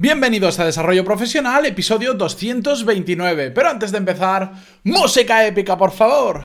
Bienvenidos a Desarrollo Profesional, episodio 229. Pero antes de empezar, música épica, por favor.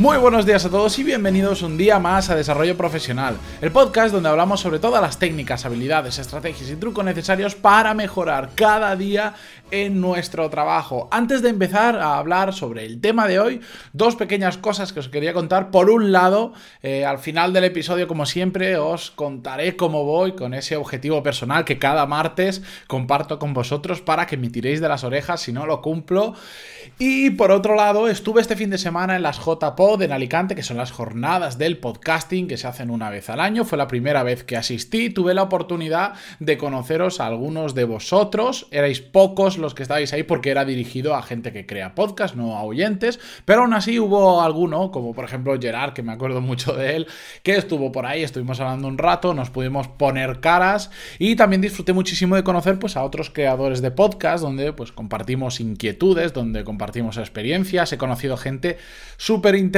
Muy buenos días a todos y bienvenidos un día más a Desarrollo Profesional, el podcast donde hablamos sobre todas las técnicas, habilidades, estrategias y trucos necesarios para mejorar cada día en nuestro trabajo. Antes de empezar a hablar sobre el tema de hoy, dos pequeñas cosas que os quería contar. Por un lado, eh, al final del episodio, como siempre, os contaré cómo voy con ese objetivo personal que cada martes comparto con vosotros para que me tiréis de las orejas si no lo cumplo. Y por otro lado, estuve este fin de semana en las JPod en Alicante, que son las jornadas del podcasting que se hacen una vez al año. Fue la primera vez que asistí. Tuve la oportunidad de conoceros a algunos de vosotros. Erais pocos los que estabais ahí porque era dirigido a gente que crea podcast, no a oyentes, pero aún así hubo alguno, como por ejemplo Gerard, que me acuerdo mucho de él, que estuvo por ahí, estuvimos hablando un rato, nos pudimos poner caras y también disfruté muchísimo de conocer pues a otros creadores de podcast donde pues compartimos inquietudes, donde compartimos experiencias, he conocido gente súper interesante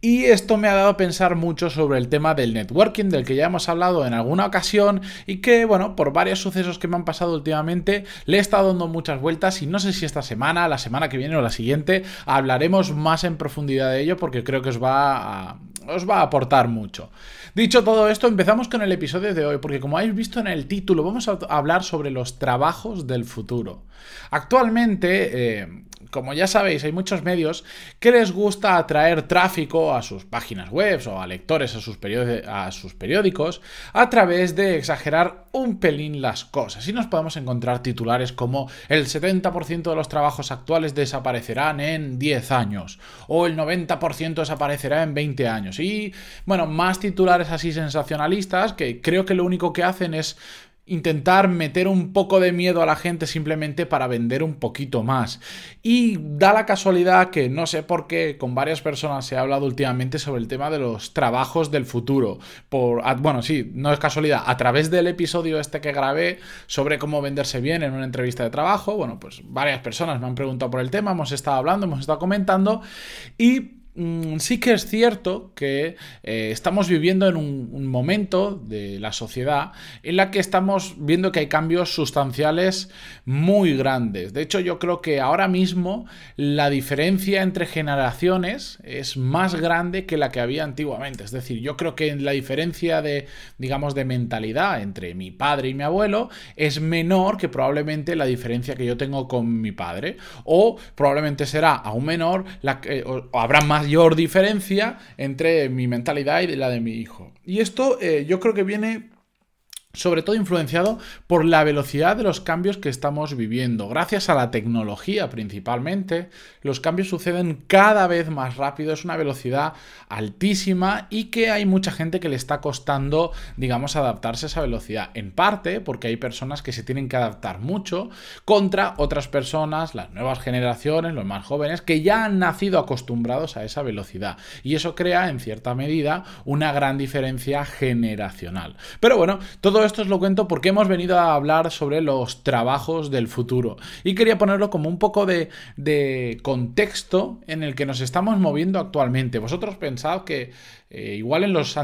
y esto me ha dado a pensar mucho sobre el tema del networking del que ya hemos hablado en alguna ocasión y que bueno, por varios sucesos que me han pasado últimamente le he estado dando muchas vueltas y no sé si esta semana, la semana que viene o la siguiente hablaremos más en profundidad de ello porque creo que os va a, os va a aportar mucho. Dicho todo esto, empezamos con el episodio de hoy, porque como habéis visto en el título, vamos a hablar sobre los trabajos del futuro. Actualmente, eh, como ya sabéis, hay muchos medios que les gusta atraer tráfico a sus páginas web o a lectores a sus, a sus periódicos a través de exagerar un pelín las cosas. Y nos podemos encontrar titulares como el 70% de los trabajos actuales desaparecerán en 10 años o el 90% desaparecerá en 20 años. Y bueno, más titulares así sensacionalistas que creo que lo único que hacen es intentar meter un poco de miedo a la gente simplemente para vender un poquito más. Y da la casualidad que no sé por qué con varias personas se ha hablado últimamente sobre el tema de los trabajos del futuro. Por, bueno, sí, no es casualidad. A través del episodio este que grabé sobre cómo venderse bien en una entrevista de trabajo, bueno, pues varias personas me han preguntado por el tema, hemos estado hablando, hemos estado comentando y sí que es cierto que eh, estamos viviendo en un, momento de la sociedad en la que estamos viendo que hay cambios sustanciales muy grandes. De hecho, yo creo que ahora mismo la diferencia entre generaciones es más grande que la que había antiguamente. Es decir, yo creo que la diferencia de, digamos, de mentalidad entre mi padre y mi abuelo es menor que probablemente la diferencia que yo tengo con mi padre. O probablemente será aún menor, la o habrá más mayor diferencia entre mi mentalidad y la de mi hijo. Y esto eh, yo creo que viene sobre todo influenciado por la velocidad de los cambios que estamos viviendo. Gracias a la tecnología principalmente, los cambios suceden cada vez más rápido, es una velocidad altísima y que hay mucha gente que le está costando, digamos, adaptarse a esa velocidad. En parte porque hay personas que se tienen que adaptar mucho contra otras personas, las nuevas generaciones, los más jóvenes, que ya han nacido acostumbrados a esa velocidad. Y eso crea, en cierta medida, una gran diferencia generacional. Pero bueno, todo esto os lo cuento porque hemos venido a hablar sobre los trabajos del futuro. Y quería ponerlo como un poco de, contexto en el que nos estamos moviendo actualmente. Vosotros pensad que eh, igual en los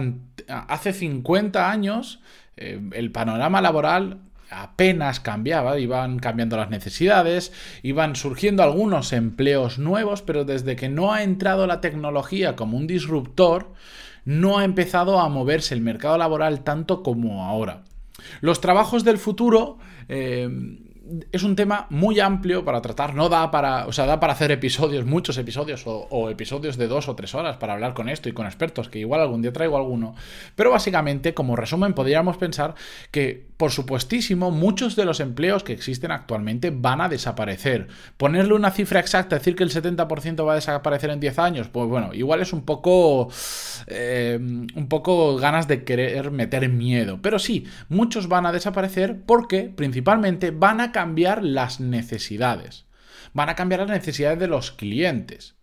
hace 50 años eh, el panorama laboral apenas cambiaba, iban cambiando las necesidades, iban surgiendo algunos empleos nuevos, pero desde que no ha entrado la tecnología como un disruptor, no ha empezado a moverse el mercado laboral tanto como ahora. Los trabajos del futuro eh, es un tema muy amplio para tratar, no da para, o sea, da para hacer episodios, muchos episodios o, episodios de dos o tres horas para hablar con esto y con expertos, que igual algún día traigo alguno, pero básicamente como resumen podríamos pensar que por supuestísimo muchos de los empleos que existen actualmente van a desaparecer. Ponerle una cifra exacta, decir que el 70% va a desaparecer en 10 años, pues bueno, igual es un poco, eh, un poco ganas de querer meter miedo, pero sí, muchos van a desaparecer porque principalmente van a cambiar las necesidades. Van a cambiar las necesidades de los clientes.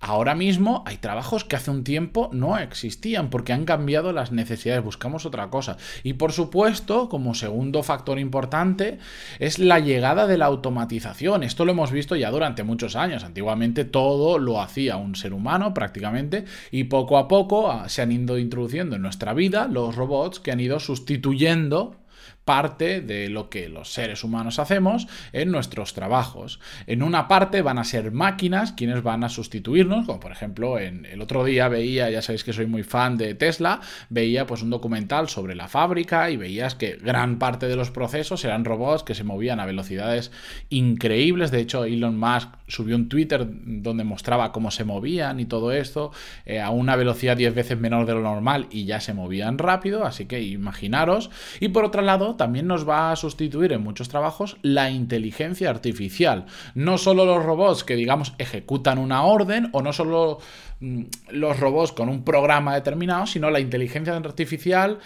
Ahora mismo hay trabajos que hace un tiempo no existían porque han cambiado las necesidades, buscamos otra cosa. Y por supuesto, como segundo factor importante, es la llegada de la automatización. Esto lo hemos visto ya durante muchos años. Antiguamente todo lo hacía un ser humano prácticamente y poco a poco ah, se han ido introduciendo en nuestra vida los robots que han ido sustituyendo parte de lo que los seres humanos hacemos en nuestros trabajos. En una parte van a ser máquinas quienes van a sustituirnos, como por ejemplo en el otro día veía, ya sabéis que soy muy fan de Tesla, veía pues un documental sobre la fábrica y veías que gran parte de los procesos eran robots que se movían a velocidades increíbles. De hecho, Elon Musk subió un Twitter donde mostraba cómo se movían y todo esto eh, a una velocidad 10 veces menor de lo normal y ya se movían rápido, así que imaginaros. Y por otro lado, también nos va a sustituir en muchos trabajos la inteligencia artificial. No solo los robots que, digamos, ejecutan una orden o no solo mm, los robots con un programa determinado, sino la inteligencia artificial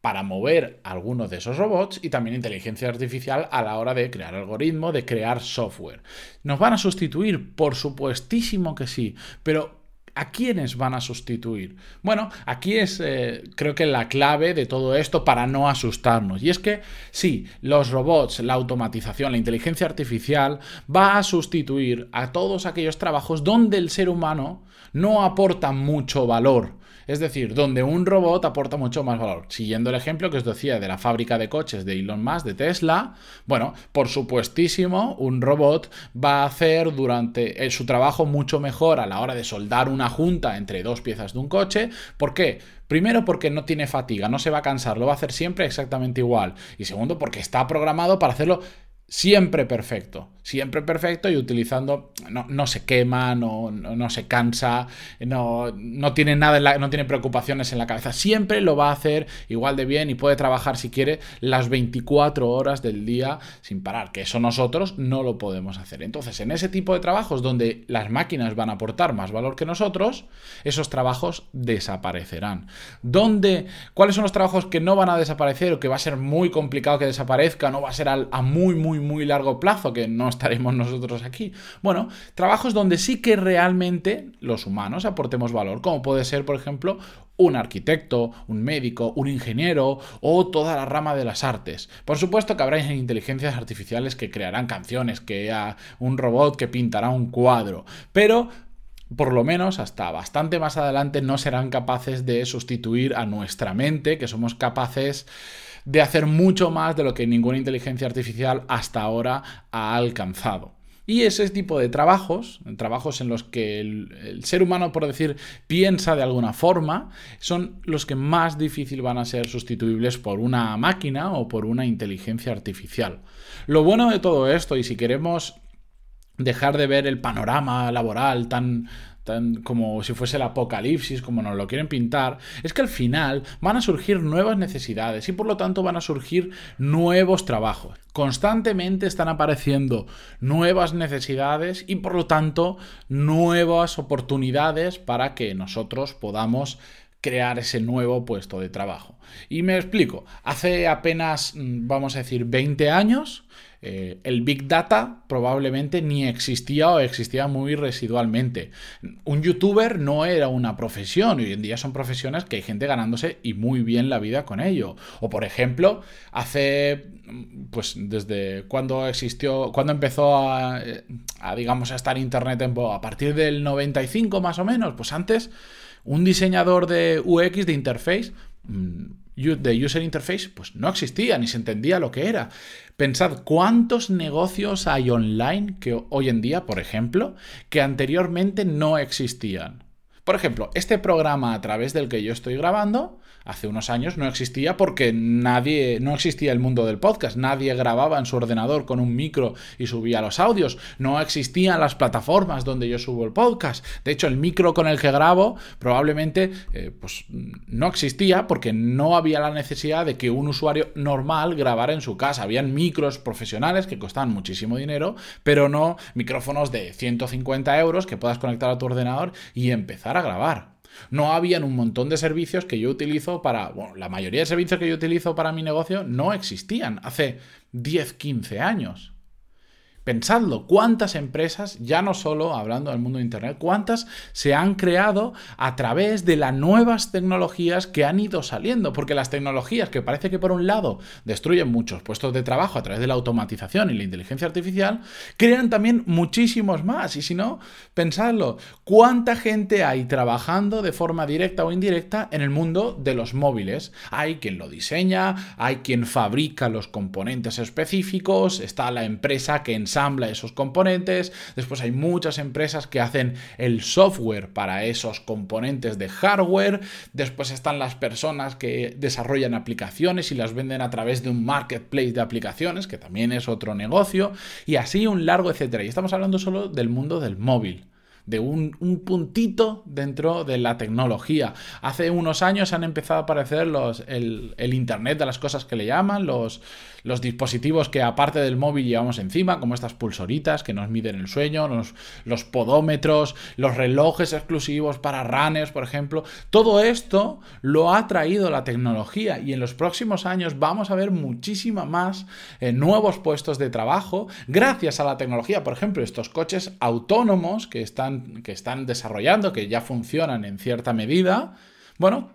para mover algunos de esos robots y también inteligencia artificial a la hora de crear algoritmos, de crear software. ¿Nos van a sustituir? Por supuestísimo que sí, pero ¿A quiénes van a sustituir? Bueno, aquí es eh, creo que la clave de todo esto para no asustarnos. Y es que sí, los robots, la automatización, la inteligencia artificial va a sustituir a todos aquellos trabajos donde el ser humano no aporta mucho valor. Es decir, donde un robot aporta mucho más valor. Siguiendo el ejemplo que os decía de la fábrica de coches de Elon Musk, de Tesla, bueno, por supuestísimo, un robot va a hacer durante eh, su trabajo mucho mejor a la hora de soldar una junta entre dos piezas de un coche. ¿Por qué? Primero porque no tiene fatiga, no se va a cansar, lo va a hacer siempre exactamente igual. Y segundo porque está programado para hacerlo siempre perfecto siempre perfecto y utilizando, no, se quema, no, no, se cansa, no, no tiene nada, no tiene preocupaciones en la cabeza, siempre lo va a hacer igual de bien y puede trabajar si quiere las 24 horas del día sin parar, que eso nosotros no lo podemos hacer. Entonces, en ese tipo de trabajos donde las máquinas van a aportar más valor que nosotros, esos trabajos desaparecerán. ¿Dónde, ¿Cuáles son los trabajos que no van a desaparecer o que va a ser muy complicado que desaparezca, no va a ser a, a muy, muy, muy largo plazo, que no estaremos nosotros aquí. Bueno, trabajos donde sí que realmente los humanos aportemos valor, como puede ser, por ejemplo, un arquitecto, un médico, un ingeniero o toda la rama de las artes. Por supuesto que habrá inteligencias artificiales que crearán canciones, que un robot que pintará un cuadro, pero por lo menos hasta bastante más adelante no serán capaces de sustituir a nuestra mente, que somos capaces de hacer mucho más de lo que ninguna inteligencia artificial hasta ahora ha alcanzado. Y ese tipo de trabajos, trabajos en los que el, ser humano, por decir, piensa de alguna forma, son los que más difícil van a ser sustituibles por una máquina o por una inteligencia artificial. Lo bueno de todo esto, y si queremos dejar de ver el panorama laboral tan, como si fuese el apocalipsis, como nos lo quieren pintar, es que al final van a surgir nuevas necesidades y por lo tanto van a surgir nuevos trabajos. Constantemente están apareciendo nuevas necesidades y por lo tanto nuevas oportunidades para que nosotros podamos crear ese nuevo puesto de trabajo. Y me explico, hace apenas, mm, vamos a decir, 20 años, eh, el Big Data probablemente ni existía o existía muy residualmente. Un youtuber no era una profesión, hoy en día son profesiones que hay gente ganándose y muy bien la vida con ello. O por ejemplo, hace, pues desde cuando existió, cuando empezó a, a digamos, a estar Internet en a partir del 95 más o menos, pues antes un diseñador de UX, de interface, mm, de user interface, pues no existía, ni se entendía lo que era. Pensad cuántos negocios hay online que hoy en día, por ejemplo, que anteriormente no existían. Por ejemplo, este programa a través del que yo estoy grabando, hace unos años no existía porque nadie, no existía el mundo del podcast, nadie grababa en su ordenador con un micro y subía los audios, no existían las plataformas donde yo subo el podcast. De hecho, el micro con el que grabo probablemente eh, pues, no existía porque no había la necesidad de que un usuario normal grabara en su casa. Habían micros profesionales que costaban muchísimo dinero, pero no micrófonos de 150 euros que puedas conectar a tu ordenador y empezar grabar. No habían un montón de servicios que yo utilizo para, bueno, la mayoría de servicios que yo utilizo para mi negocio no existían hace 10, 15 años. Pensadlo, cuántas empresas, ya no solo hablando del mundo de Internet, cuántas se han creado a través de las nuevas tecnologías que han ido saliendo, porque las tecnologías que parece que por un lado destruyen muchos puestos de trabajo a través de la automatización y la inteligencia artificial, crean también muchísimos más. Y si no, pensadlo, ¿cuánta gente hay trabajando de forma directa o indirecta en el mundo de los móviles? Hay quien lo diseña, hay quien fabrica los componentes específicos, está la empresa que esos componentes, después hay muchas empresas que hacen el software para esos componentes de hardware, después están las personas que desarrollan aplicaciones y las venden a través de un marketplace de aplicaciones, que también es otro negocio, y así un largo etcétera. Y estamos hablando solo del mundo del móvil de un, puntito dentro de la tecnología. Hace unos años han empezado a aparecer los, el, el Internet de las cosas que le llaman, los, los dispositivos que aparte del móvil llevamos encima, como estas pulsoritas que nos miden el sueño, los, los podómetros, los relojes exclusivos para runners, por ejemplo. Todo esto lo ha traído la tecnología y en los próximos años vamos a ver muchísima más eh, nuevos puestos de trabajo gracias a la tecnología. Por ejemplo, estos coches autónomos que están, que están desarrollando, que ya funcionan en cierta medida. Bueno,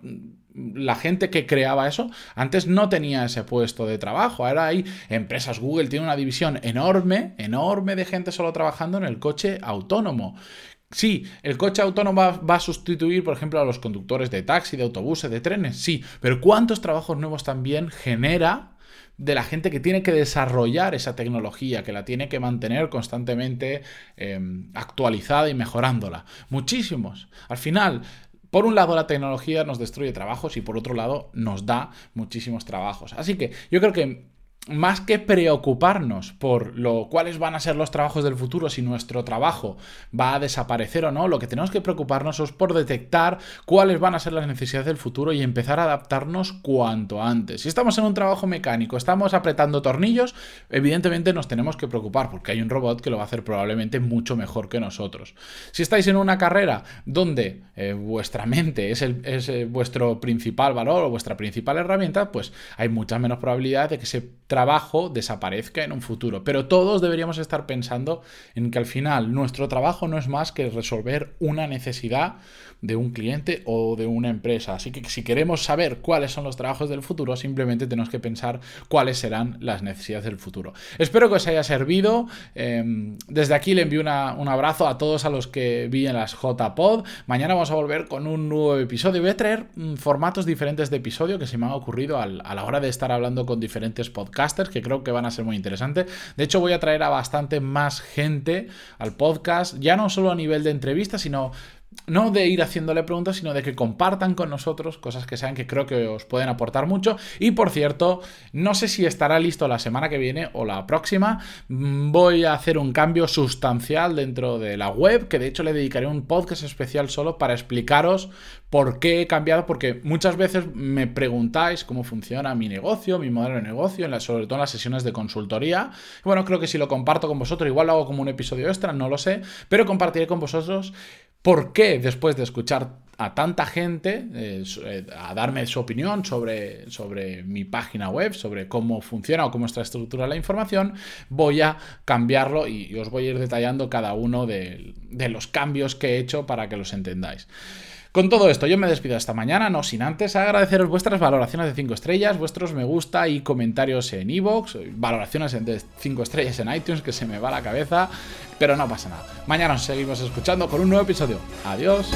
la gente que creaba eso antes no tenía ese puesto de trabajo. Ahora hay empresas, Google tiene una división enorme, enorme de gente solo trabajando en el coche autónomo. Sí, el coche autónomo va, a sustituir, por ejemplo, a los conductores de taxi, de autobuses, de trenes, sí, pero ¿cuántos trabajos nuevos también genera de la gente que tiene que desarrollar esa tecnología, que la tiene que mantener constantemente em, actualizada y mejorándola? Muchísimos. Al final, por un lado, la tecnología nos destruye trabajos y por otro lado, nos da muchísimos trabajos. Así que yo creo que más que preocuparnos por lo cuáles van a ser los trabajos del futuro, si nuestro trabajo va a desaparecer o no, lo que tenemos que preocuparnos es por detectar cuáles van a ser las necesidades del futuro y empezar a adaptarnos cuanto antes. Si estamos en un trabajo mecánico, estamos apretando tornillos, evidentemente nos tenemos que preocupar porque hay un robot que lo va a hacer probablemente mucho mejor que nosotros. Si estáis en una carrera donde eh, vuestra mente es, el, es eh, vuestro principal valor o vuestra principal herramienta, pues hay muchas menos probabilidades de que se trabajo desaparezca en un futuro. Pero todos deberíamos estar pensando en que al final nuestro trabajo no es más que resolver una necesidad de un cliente o de una empresa. Así que si queremos saber cuáles son los trabajos del futuro, simplemente tenemos que pensar cuáles serán las necesidades del futuro. Espero que os haya servido. Em, desde aquí le envío un abrazo a todos a los que vi en las JPod. Mañana vamos a volver con un nuevo episodio. Voy a traer mm, formatos diferentes de episodio que se me han ocurrido a la hora de estar hablando con diferentes podcasts que creo que van a ser muy interesantes. De hecho, voy a traer a bastante más gente al podcast, ya no solo a nivel de entrevistas, sino no de ir haciéndole preguntas, sino de que compartan con nosotros cosas que sean que creo que os pueden aportar mucho. Y por cierto, no sé si estará listo la semana que viene o la próxima. Mm, voy a hacer un cambio sustancial dentro de la web, que de hecho le dedicaré un podcast especial solo para explicaros por qué he cambiado, porque muchas veces me preguntáis cómo funciona mi negocio, mi modelo de negocio, sobre todo en las sesiones de consultoría. Bueno, creo que si lo comparto con vosotros, igual lo hago como un episodio extra, no lo sé, pero compartiré con vosotros ¿Por qué después de escuchar a tanta gente eh, eh, a darme su opinión sobre, sobre mi página web, sobre cómo funciona o cómo está estructurada la información, voy a cambiarlo y, os voy a ir detallando cada uno de, los cambios que he hecho para que los entendáis. Con todo esto, yo me despido esta mañana, no sin antes agradeceros vuestras valoraciones de 5 estrellas, vuestros me gusta y comentarios en iVoox, valoraciones de 5 estrellas en iTunes, que se me va la cabeza, pero no pasa nada. Mañana nos seguimos escuchando con un nuevo episodio. Adiós.